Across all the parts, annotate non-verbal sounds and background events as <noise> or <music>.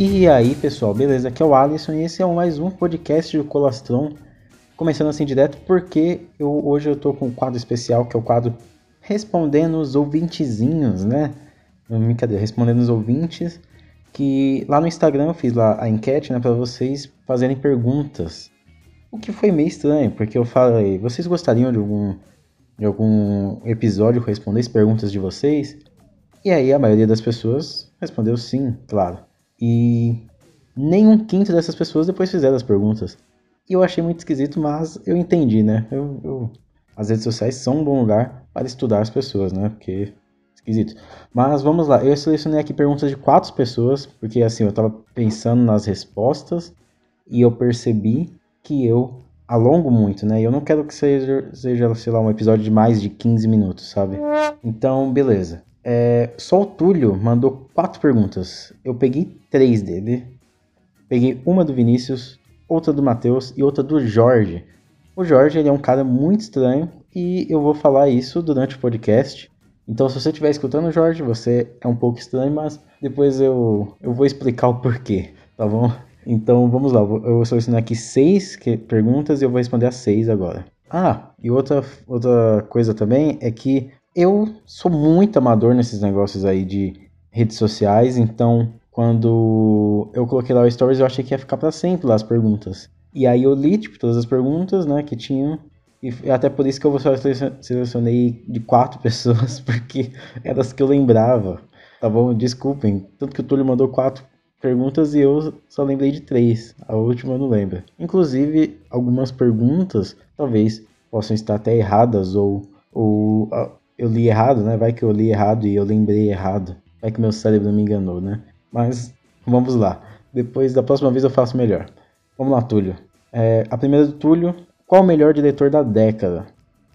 E aí, pessoal, beleza? Aqui é o Alisson e esse é mais um podcast do Colastron. Começando assim direto porque eu, hoje eu tô com um quadro especial que é o quadro Respondendo os Ouvintezinhos, né? Brincadeira, respondendo os ouvintes. Que lá no Instagram eu fiz lá a enquete, né, para vocês fazerem perguntas. O que foi meio estranho, porque eu falei, vocês gostariam de algum, de algum episódio que respondesse perguntas de vocês? E aí a maioria das pessoas respondeu sim, claro. E nem um quinto dessas pessoas depois fizeram as perguntas. E eu achei muito esquisito, mas eu entendi, né? Eu, eu, as redes sociais são um bom lugar para estudar as pessoas, né? Porque esquisito. Mas vamos lá, eu selecionei aqui perguntas de quatro pessoas, porque assim, eu tava pensando nas respostas e eu percebi que eu alongo muito, né? E eu não quero que seja, seja, sei lá, um episódio de mais de 15 minutos, sabe? Então, beleza. É, só o Túlio mandou quatro perguntas. Eu peguei três dele. Peguei uma do Vinícius, outra do Matheus e outra do Jorge. O Jorge ele é um cara muito estranho e eu vou falar isso durante o podcast. Então, se você estiver escutando, Jorge, você é um pouco estranho, mas depois eu, eu vou explicar o porquê, tá bom? Então, vamos lá. Eu vou selecionar aqui seis perguntas e eu vou responder as seis agora. Ah, e outra, outra coisa também é que eu sou muito amador nesses negócios aí de redes sociais, então quando eu coloquei lá o Stories, eu achei que ia ficar para sempre lá as perguntas. E aí eu li, tipo, todas as perguntas, né, que tinham. E até por isso que eu só selecionei de quatro <laughs> pessoas, porque eram as que eu lembrava. Tá bom? Desculpem. Tanto que o Túlio mandou quatro perguntas e eu só lembrei de três. A última eu não lembro. Inclusive, algumas perguntas talvez possam estar até erradas ou, ou eu li errado, né? Vai que eu li errado e eu lembrei errado. Vai que meu cérebro me enganou, né? Mas vamos lá. Depois da próxima vez eu faço melhor. Vamos lá, Túlio. É, a primeira do Túlio. Qual o melhor diretor da década?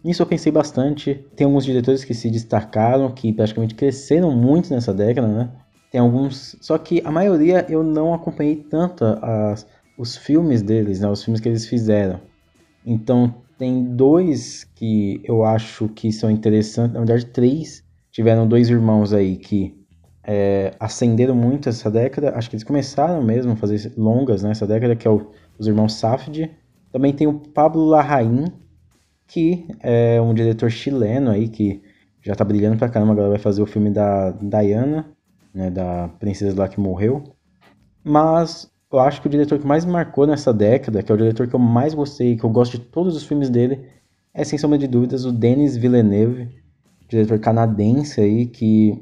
Nisso eu pensei bastante. Tem alguns diretores que se destacaram, que praticamente cresceram muito nessa década, né? Tem alguns. Só que a maioria eu não acompanhei tanto as, os filmes deles, né? Os filmes que eles fizeram. Então tem dois que eu acho que são interessantes, na verdade três. Tiveram dois irmãos aí que é, ascenderam muito essa década. Acho que eles começaram mesmo a fazer longas nessa década, que é o, os irmãos Safdie. Também tem o Pablo Larraín, que é um diretor chileno aí que já tá brilhando pra caramba. Agora vai fazer o filme da Diana, né, da princesa lá que morreu. Mas eu acho que o diretor que mais me marcou nessa década, que é o diretor que eu mais gostei, que eu gosto de todos os filmes dele, é sem sombra de dúvidas o Denis Villeneuve, diretor canadense aí que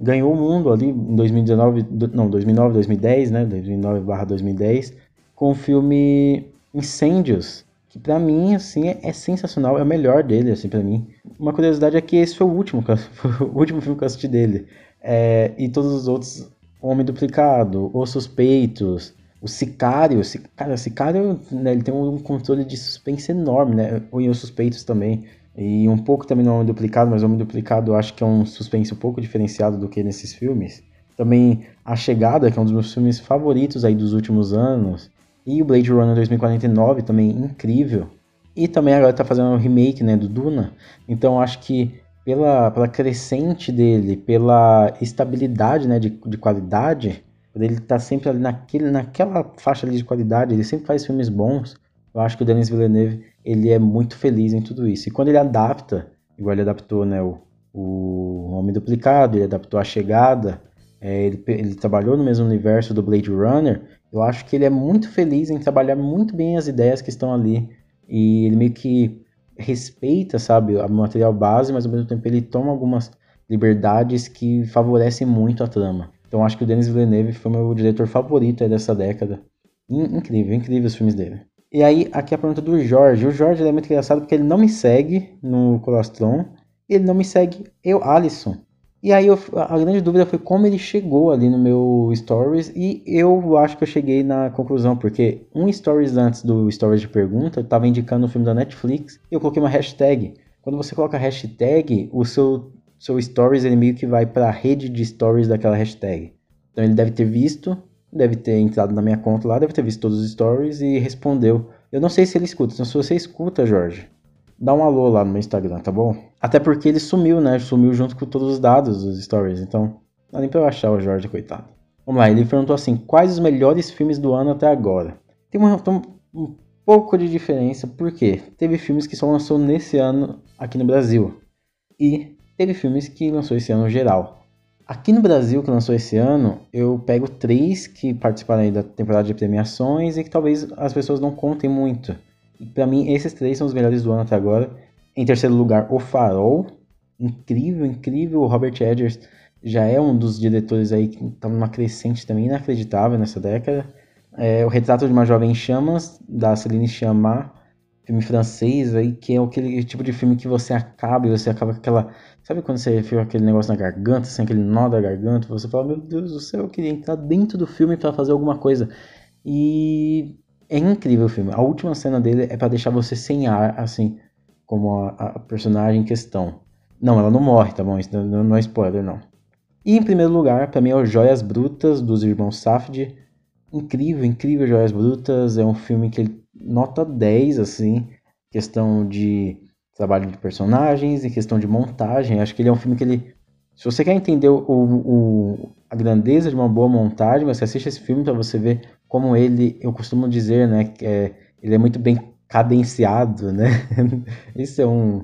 ganhou o mundo ali em 2019, não, 2009, 2010, né, 2009/2010, com o filme Incêndios, que para mim assim é, é, sensacional, é o melhor dele assim para mim. Uma curiosidade é que esse foi o último, <laughs> foi o último filme que eu assisti dele. É, e todos os outros Homem Duplicado, Os Suspeitos, o Sicário, cara, o Sicário, né, ele tem um controle de suspense enorme, né? E os Suspeitos também. E um pouco também no Homem Duplicado, mas o Homem Duplicado eu acho que é um suspense um pouco diferenciado do que nesses filmes. Também A Chegada, que é um dos meus filmes favoritos aí dos últimos anos. E o Blade Runner 2049 também, incrível. E também agora tá fazendo um remake, né, do Duna. Então acho que pela, pela crescente dele, pela estabilidade, né, de, de qualidade, ele tá sempre ali naquele, naquela faixa ali de qualidade, ele sempre faz filmes bons. Eu acho que o Denis Villeneuve, ele é muito feliz em tudo isso. E quando ele adapta, igual ele adaptou, né, o, o Homem Duplicado, ele adaptou A Chegada, é, ele, ele trabalhou no mesmo universo do Blade Runner, eu acho que ele é muito feliz em trabalhar muito bem as ideias que estão ali. E ele meio que respeita, sabe, o material base, mas ao mesmo tempo ele toma algumas liberdades que favorecem muito a trama. Então acho que o Denis Villeneuve foi meu diretor favorito dessa década. incrível, incrível os filmes dele. E aí, aqui a pergunta do Jorge. O Jorge é muito engraçado porque ele não me segue no Colastron. Ele não me segue eu, Alisson. E aí eu, a grande dúvida foi como ele chegou ali no meu Stories. E eu acho que eu cheguei na conclusão, porque um Stories antes do Stories de pergunta estava indicando o filme da Netflix. E eu coloquei uma hashtag. Quando você coloca hashtag, o seu seu stories ele meio que vai para a rede de stories daquela hashtag. Então ele deve ter visto, deve ter entrado na minha conta lá, deve ter visto todos os stories e respondeu. Eu não sei se ele escuta, então se você escuta, Jorge, dá um alô lá no meu Instagram, tá bom? Até porque ele sumiu, né? Sumiu junto com todos os dados dos stories, então dá nem pra eu achar o Jorge, coitado. Vamos lá, ele perguntou assim: quais os melhores filmes do ano até agora? Tem uma, tem um pouco de diferença, porque teve filmes que só lançou nesse ano aqui no Brasil. E teve filmes que lançou esse ano geral. Aqui no Brasil, que lançou esse ano, eu pego três que participaram aí da temporada de premiações e que talvez as pessoas não contem muito. E pra mim, esses três são os melhores do ano até agora. Em terceiro lugar, O Farol. Incrível, incrível. O Robert Edgers já é um dos diretores aí que está numa crescente também inacreditável nessa década. É, o Retrato de uma Jovem Chamas, da Celine Sciamma, filme francês aí, que é aquele tipo de filme que você acaba e você acaba com aquela... Sabe quando você fica aquele negócio na garganta, assim, aquele nó da garganta, você fala, meu Deus do céu, eu queria entrar dentro do filme para fazer alguma coisa. E é incrível o filme. A última cena dele é para deixar você sem ar, assim, como a, a, personagem em questão. Não, ela não morre, tá bom? Isso não, não é spoiler, não. E em primeiro lugar, para mim, é o Joias Brutas, dos irmãos Safdie. Incrível, incrível Joias Brutas. É um filme que ele nota 10, assim, questão de trabalho de personagens e questão de montagem. Acho que ele é um filme que ele. Se você quer entender o, o a grandeza de uma boa montagem, você assiste esse filme para você ver como ele, eu costumo dizer, né, que é, ele é muito bem cadenciado, né? <laughs> Isso é um,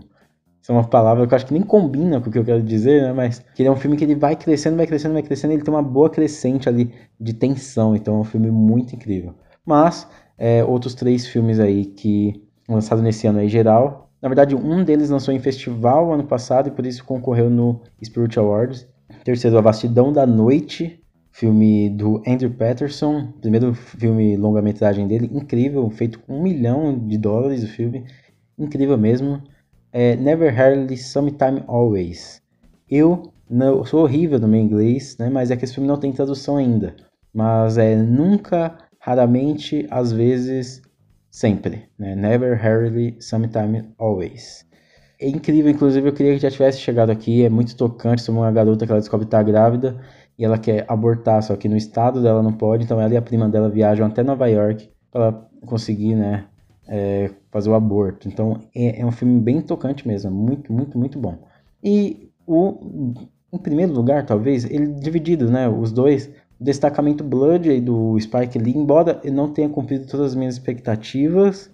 isso é uma palavra que eu acho que nem combina com o que eu quero dizer, né? Mas que ele é um filme que ele vai crescendo, vai crescendo, vai crescendo, ele tem uma boa crescente ali de tensão, então é um filme muito incrível. Mas, é, outros três filmes aí que lançados nesse ano aí geral, na verdade um deles lançou em festival ano passado e por isso concorreu no Spirit Awards. Terceiro, A Vastidão da Noite, filme do Andrew Patterson, primeiro filme longa-metragem dele, incrível, feito com um milhão de dólares o filme, incrível mesmo é Never Hardly Sometime Always. Eu não sou horrível no meu inglês, né? Mas é que esse filme não tem tradução ainda. Mas é nunca, raramente, às vezes, sempre. Né? Never Hardly Sometime Always. É incrível, inclusive eu queria que já tivesse chegado aqui. É muito tocante sobre uma garota que ela descobre estar grávida e ela quer abortar, só que no estado dela não pode. Então ela e a prima dela viajam até Nova York para conseguir, né, é, fazer o aborto. Então é, é, um filme bem tocante mesmo, muito, muito, muito bom. E o, em primeiro lugar, talvez, ele dividido, né? Os dois, o destacamento Blood aí do Spike Lee, embora ele não tenha cumprido todas as minhas expectativas,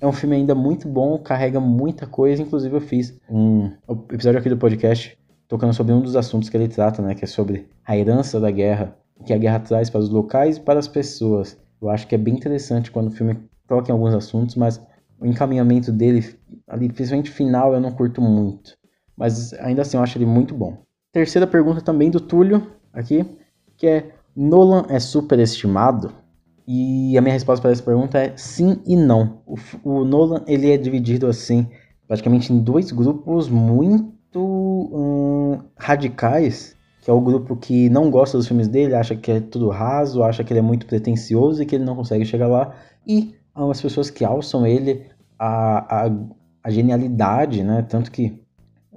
é um filme ainda muito bom, carrega muita coisa. Inclusive, eu fiz um episódio aqui do podcast tocando sobre um dos assuntos que ele trata, né? Que é sobre a herança da guerra, que a guerra traz para os locais e para as pessoas. Eu acho que é bem interessante quando o filme toca em alguns assuntos, mas o encaminhamento dele, ali, principalmente final, eu não curto muito. Mas ainda assim eu acho ele muito bom. Terceira pergunta também do Túlio, aqui, que é: Nolan é superestimado? E a minha resposta para essa pergunta é sim e não. O, o Nolan ele é dividido assim, praticamente em dois grupos muito hum, radicais, que é o grupo que não gosta dos filmes dele, acha que é tudo raso, acha que ele é muito pretencioso e que ele não consegue chegar lá, e as pessoas que alçam ele a, a, a, genialidade, né? Tanto que,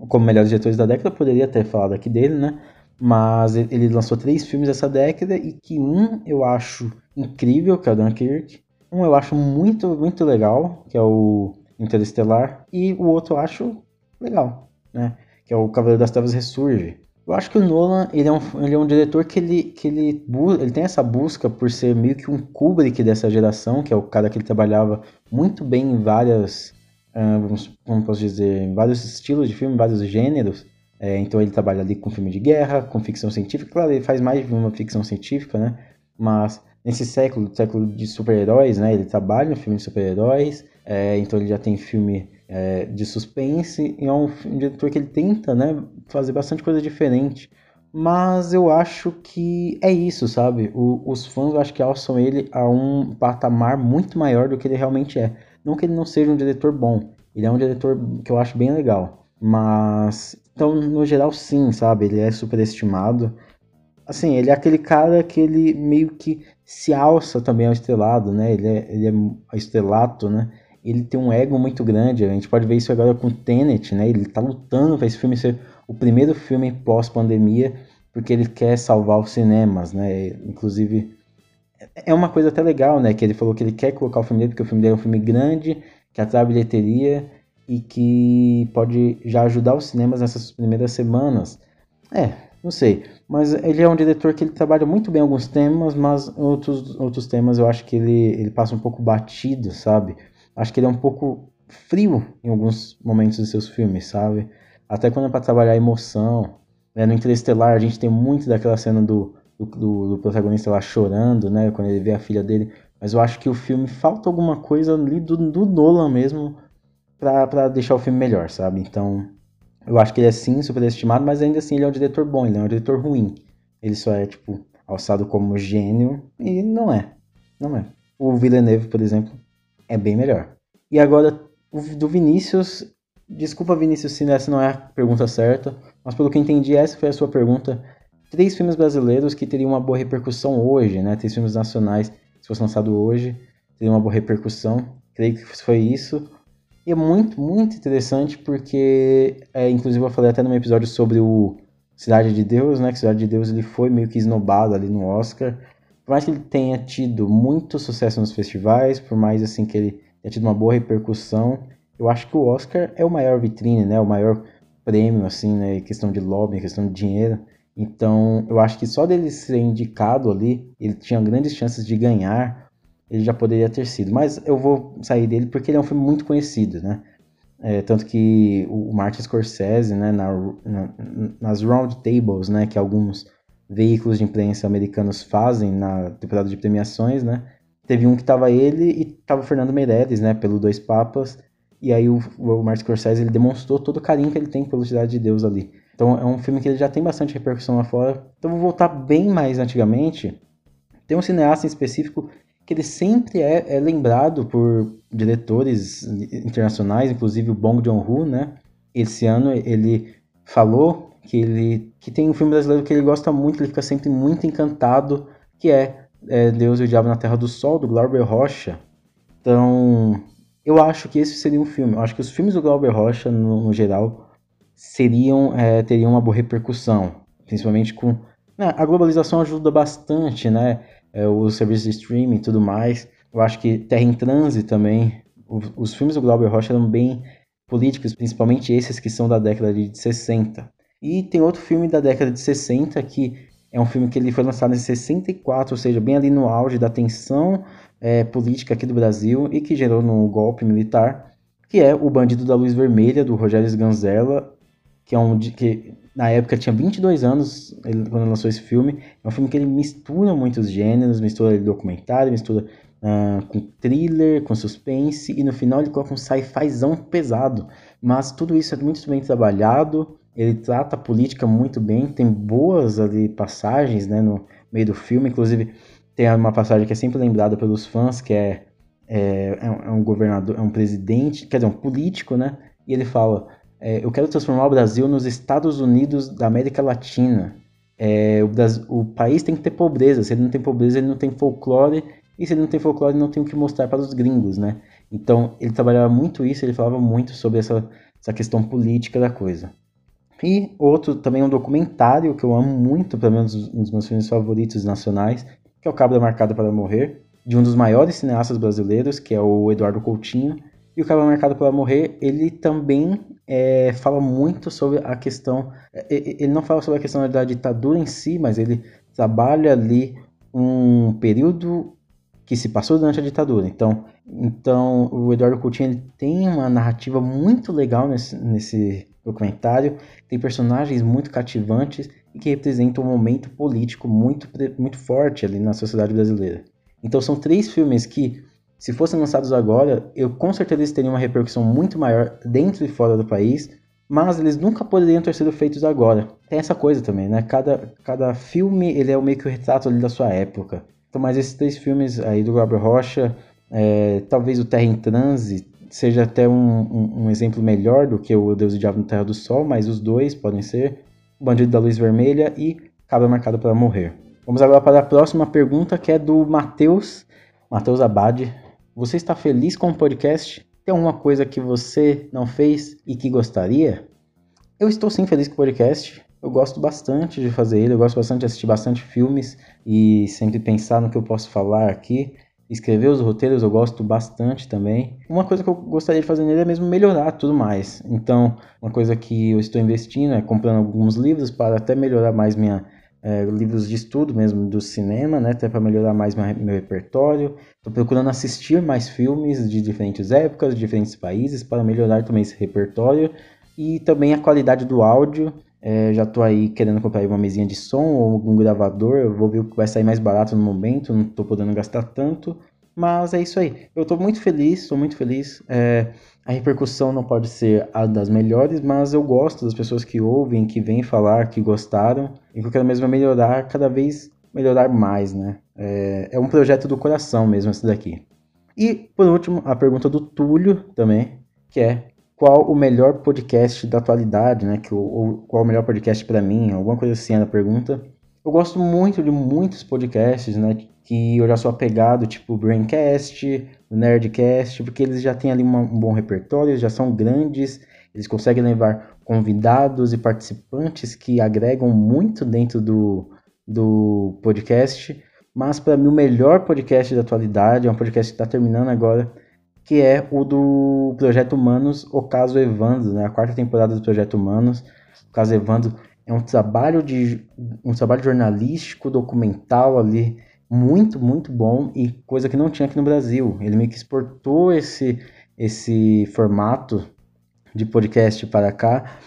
como melhores diretores da década, poderia ter falado aqui dele, né? Mas ele lançou três filmes essa década e que um eu acho incrível, que é o Dunkirk. Um eu acho muito, muito legal, que é o Interestelar. E o outro eu acho legal, né? Que é o Cavaleiro das Trevas Ressurge. Eu acho que o Nolan ele é um, ele é um diretor que ele, que ele, ele tem essa busca por ser meio que um Kubrick dessa geração, que é o cara que ele trabalhava muito bem em várias, uh, como posso dizer, em vários estilos de filme, vários gêneros. É, então ele trabalha ali com filme de guerra, com ficção científica. Claro, ele faz mais de uma ficção científica, né? Mas nesse século, século de super-heróis, né? Ele trabalha no filme de super-heróis. É, então ele já tem filme é, de suspense e é um, um, diretor que ele tenta né, fazer bastante coisa diferente. Mas eu acho que é isso, sabe? O, os fãs eu acho que alçam ele a um patamar muito maior do que ele realmente é. Não que ele não seja um diretor bom, ele é um diretor que eu acho bem legal. Mas, então, no geral, sim, sabe? Ele é superestimado. Assim, ele é aquele cara que ele meio que se alça também ao estrelado, né? Ele é, ele é estrelato, né? ele tem um ego muito grande. A gente pode ver isso agora com Tenet, né? Ele tá lutando para esse filme ser o primeiro filme pós-pandemia, porque ele quer salvar os cinemas, né? Inclusive, é uma coisa até legal, né? Que ele falou que ele quer colocar o filme dele, porque o filme dele é um filme grande, que atrai bilheteria e que pode já ajudar os cinemas nessas primeiras semanas. É, Não sei, mas ele é um diretor que ele trabalha muito bem alguns temas, mas outros, outros temas eu acho que ele, ele passa um pouco batido, sabe? Acho que ele é um pouco frio em alguns momentos dos seus filmes, sabe? Até quando é para trabalhar emoção. Né? No Interestelar a gente tem muito daquela cena do, do, do, protagonista lá chorando, né? Quando ele vê a filha dele. Mas eu acho que o filme falta alguma coisa ali do, do Nolan mesmo para deixar o filme melhor, sabe? Então, eu acho que ele é sim superestimado, mas ainda assim ele é um diretor bom, ele é um diretor ruim. Ele só é, tipo, alçado como gênio e não é. Não é. O Villeneuve, por exemplo, é bem melhor. E agora, o do Vinícius. Desculpa, Vinícius, se essa não é a pergunta certa, mas pelo que entendi, essa foi a sua pergunta. Três filmes brasileiros que teriam uma boa repercussão hoje, né? Três filmes nacionais, se fosse lançado hoje, teriam uma boa repercussão. Creio que foi isso. E é muito, muito interessante porque, é, inclusive eu falei até no episódio sobre o Cidade de Deus, né? Que Cidade de Deus ele foi meio que esnobado ali no Oscar. Por mais que ele tenha tido muito sucesso nos festivais, por mais assim que ele tenha tido uma boa repercussão, eu acho que o Oscar é o maior vitrine, né? O maior prêmio, assim, né? Questão de lobby, questão de dinheiro. Então, eu acho que só dele ser indicado ali, ele tinha grandes chances de ganhar ele já poderia ter sido. Mas eu vou sair dele porque ele é um filme muito conhecido, né? É, tanto que o Martin Scorsese, né, na, na, nas round tables, né, que alguns veículos de imprensa americanos fazem na temporada de premiações, né, teve um que tava ele e tava o Fernando Meirelles, né, pelo Dois Papas, e aí o, o Martin Scorsese ele demonstrou todo o carinho que ele tem pela Cidade de Deus ali. Então é um filme que ele já tem bastante repercussão lá fora. Então vou voltar bem mais antigamente. Tem um cineasta em específico que ele sempre é, é, lembrado por diretores internacionais, inclusive o Bong Joon-ho, né? Esse ano ele falou que ele que tem um filme brasileiro que ele gosta muito, ele fica sempre muito encantado, que é, é Deus e o Diabo na Terra do Sol, do Glauber Rocha. Então, eu acho que esse seria um filme. Eu acho que os filmes do Glauber Rocha, no, no geral, seriam é, teriam uma boa repercussão, principalmente com né, a globalização ajuda bastante, né? É, os serviços de streaming e tudo mais. Eu acho que Terra em Transe também. Os, os filmes do Glauber Rocha eram bem políticos, principalmente esses que são da década de 60. E tem outro filme da década de 60 que é um filme que ele foi lançado em 64, ou seja, bem ali no auge da tensão é, política aqui do Brasil e que gerou no golpe militar, que é O Bandido da Luz Vermelha, do Rogério Sganzella, que é um que na época tinha 22 anos ele, quando lançou esse filme. É um filme que ele mistura muitos gêneros, mistura documentário, mistura uh, com thriller, com suspense, e no final ele coloca um sci-fizão pesado. Mas tudo isso é muito bem trabalhado, ele trata a política muito bem, tem boas ali passagens né, no meio do filme, inclusive tem uma passagem que é sempre lembrada pelos fãs, que é, é, é um governador, é um presidente, quer dizer, um político, né? E ele fala é, eu quero transformar o Brasil nos Estados Unidos da América Latina. É, o, Brasil, o, país tem que ter pobreza. Se ele não tem pobreza, ele não tem folclore. E se ele não tem folclore, não tem o que mostrar para os gringos, né? Então, ele trabalhava muito isso, ele falava muito sobre essa, essa questão política da coisa. E outro, também um documentário que eu amo muito, pelo menos um dos meus filmes favoritos nacionais, que é O Cabra Marcado para Morrer, de um dos maiores cineastas brasileiros, que é o Eduardo Coutinho. E o Cabra Marcado para Morrer, ele também é, fala muito sobre a questão. É, é, ele não fala sobre a questão da ditadura em si, mas ele trabalha ali um período que se passou durante a ditadura. Então, então o Eduardo Coutinho ele tem uma narrativa muito legal nesse, nesse documentário, tem personagens muito cativantes e que representam um momento político muito, muito forte ali na sociedade brasileira. Então são três filmes que se fossem lançados agora, eu com certeza eles teriam uma repercussão muito maior dentro e fora do país, mas eles nunca poderiam ter sido feitos agora. Tem essa coisa também, né? Cada, cada filme ele é meio que o retrato ali da sua época. Então, mas esses três filmes aí do Gabriel Rocha, é, talvez o Terra em Transe seja até um, um, um, exemplo melhor do que o Deus e o Diabo no Terra do Sol, mas os dois podem ser o Bandido da Luz Vermelha e Cabra Marcada para Morrer. Vamos agora para a próxima pergunta, que é do Matheus, Matheus Abade. Você está feliz com o podcast? Tem alguma coisa que você não fez e que gostaria? Eu estou sim feliz com o podcast. Eu gosto bastante de fazer ele, eu gosto bastante de assistir bastante filmes e sempre pensar no que eu posso falar aqui. escrever os roteiros eu gosto bastante também. Uma coisa que eu gostaria de fazer nele é mesmo melhorar tudo mais. Então, uma coisa que eu estou investindo é comprando alguns livros para até melhorar mais minha é, livros de estudo mesmo do cinema, né, até para melhorar mais meu, repertório. Estou procurando assistir mais filmes de diferentes épocas, de diferentes países, para melhorar também esse repertório e também a qualidade do áudio. É, já estou aí querendo comprar uma mesinha de som ou um gravador. Eu vou ver o que vai sair mais barato no momento. Não estou podendo gastar tanto. Mas é isso aí. Eu estou muito feliz, estou muito feliz. É, a repercussão não pode ser a das melhores, mas eu gosto das pessoas que ouvem, que vêm falar, que gostaram. E que eu quero mesmo melhorar, cada vez melhorar mais, né? É, é um projeto do coração mesmo esse daqui. E, por último, a pergunta do Túlio também, que é qual o melhor podcast da atualidade, né? Que, ou, qual o melhor podcast para mim, alguma coisa assim é a pergunta. Eu gosto muito de muitos podcasts, né? Que eu já sou apegado, tipo o Braincast, o Nerdcast, porque eles já têm ali uma, um bom repertório, já são grandes, eles conseguem levar convidados e participantes que agregam muito dentro do, do podcast. Mas para mim o melhor podcast da atualidade é um podcast que está terminando agora, que é o do Projeto Humanos, o caso Evandro, né? A quarta temporada do Projeto Humanos. O caso Evandro é um trabalho de um trabalho jornalístico, documental ali muito, muito bom e coisa que não tinha aqui no Brasil. Ele meio que exportou esse esse formato de podcast para cá,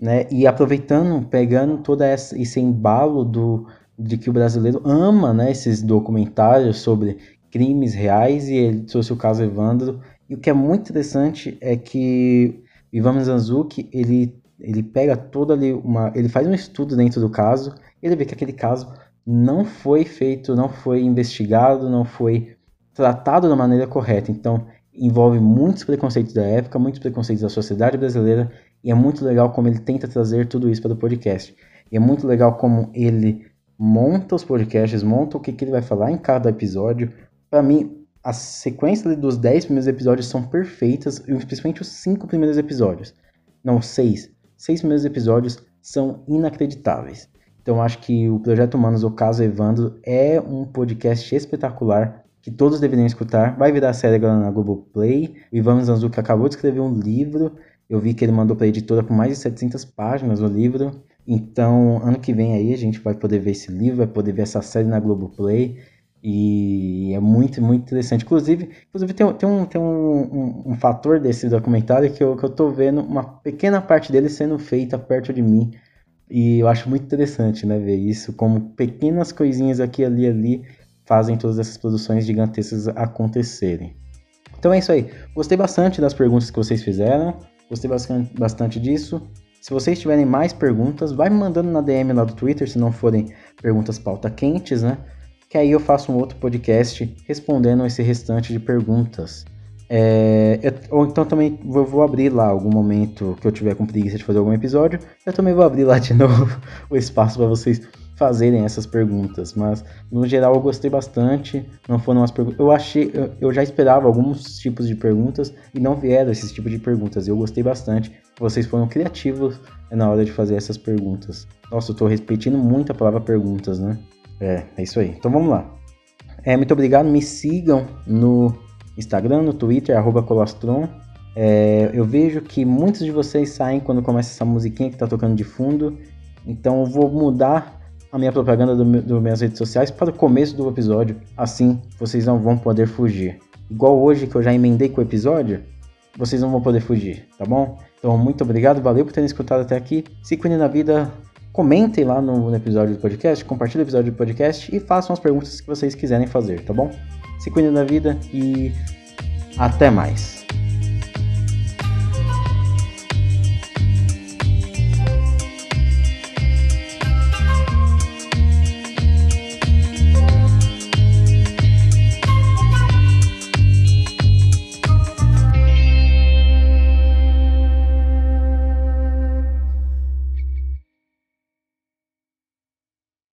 né? E aproveitando, pegando todo esse embalo do de que o brasileiro ama, né, esses documentários sobre crimes reais e ele trouxe o caso Evandro. E o que é muito interessante é que Ivan Zanzuki, ele ele pega toda ali uma, ele faz um estudo dentro do caso, ele vê que aquele caso não foi feito, não foi investigado, não foi tratado da maneira correta. Então, envolve muitos preconceitos da época, muitos preconceitos da sociedade brasileira, e é muito legal como ele tenta trazer tudo isso para o podcast. E é muito legal como ele monta os podcasts, monta o que, que ele vai falar em cada episódio. Para mim, a sequência dos 10 primeiros episódios são perfeitas, principalmente os 5 primeiros episódios. Não, 6 seis primeiros episódios são inacreditáveis. Então acho que o Projeto Humanos, o caso Evandro, é um podcast espetacular que todos deveriam escutar. Vai virar série agora na Globoplay. O Ivan Zanzuki acabou de escrever um livro. Eu vi que ele mandou para a editora com mais de 700 páginas o livro. Então, ano que vem aí a gente vai poder ver esse livro, vai poder ver essa série na Globoplay. E é muito, muito interessante. Inclusive, inclusive tem, tem, um, tem um, um, um fator desse documentário que eu, que eu tô vendo uma pequena parte dele sendo feita perto de mim. E eu acho muito interessante, né, ver isso, como pequenas coisinhas aqui, ali, ali fazem todas essas produções gigantescas acontecerem. Então é isso aí. Gostei bastante das perguntas que vocês fizeram. Gostei bastante, disso. Se vocês tiverem mais perguntas, vai me mandando na DM lá do Twitter, se não forem perguntas pauta quentes, né? Que aí eu faço um outro podcast respondendo esse restante de perguntas. É, eu, ou então também vou, vou, abrir lá algum momento que eu tiver com preguiça de fazer algum episódio, eu também vou abrir lá de <laughs> novo o espaço para vocês fazerem essas perguntas. Mas no geral eu gostei bastante. Não foram umas perguntas. Eu achei, eu, eu já esperava alguns tipos de perguntas e não vieram esses tipos de perguntas. Eu gostei bastante. Vocês foram criativos na hora de fazer essas perguntas. Nossa, eu tô repetindo muito a palavra perguntas, né? É, é isso aí. Então vamos lá. É, muito obrigado. Me sigam no Instagram, no Twitter, arroba Colostron. É, eu vejo que muitos de vocês saem quando começa essa musiquinha que está tocando de fundo. Então eu vou mudar a minha propaganda das do minhas redes sociais para o começo do episódio. Assim vocês não vão poder fugir. Igual hoje que eu já emendei com o episódio, vocês não vão poder fugir, tá bom? Então muito obrigado, valeu por terem escutado até aqui. Se cuidem na vida, Comentem lá no, episódio do podcast, compartilhem o episódio do podcast e façam as perguntas que vocês quiserem fazer, tá bom? Se cuidem da vida e até mais.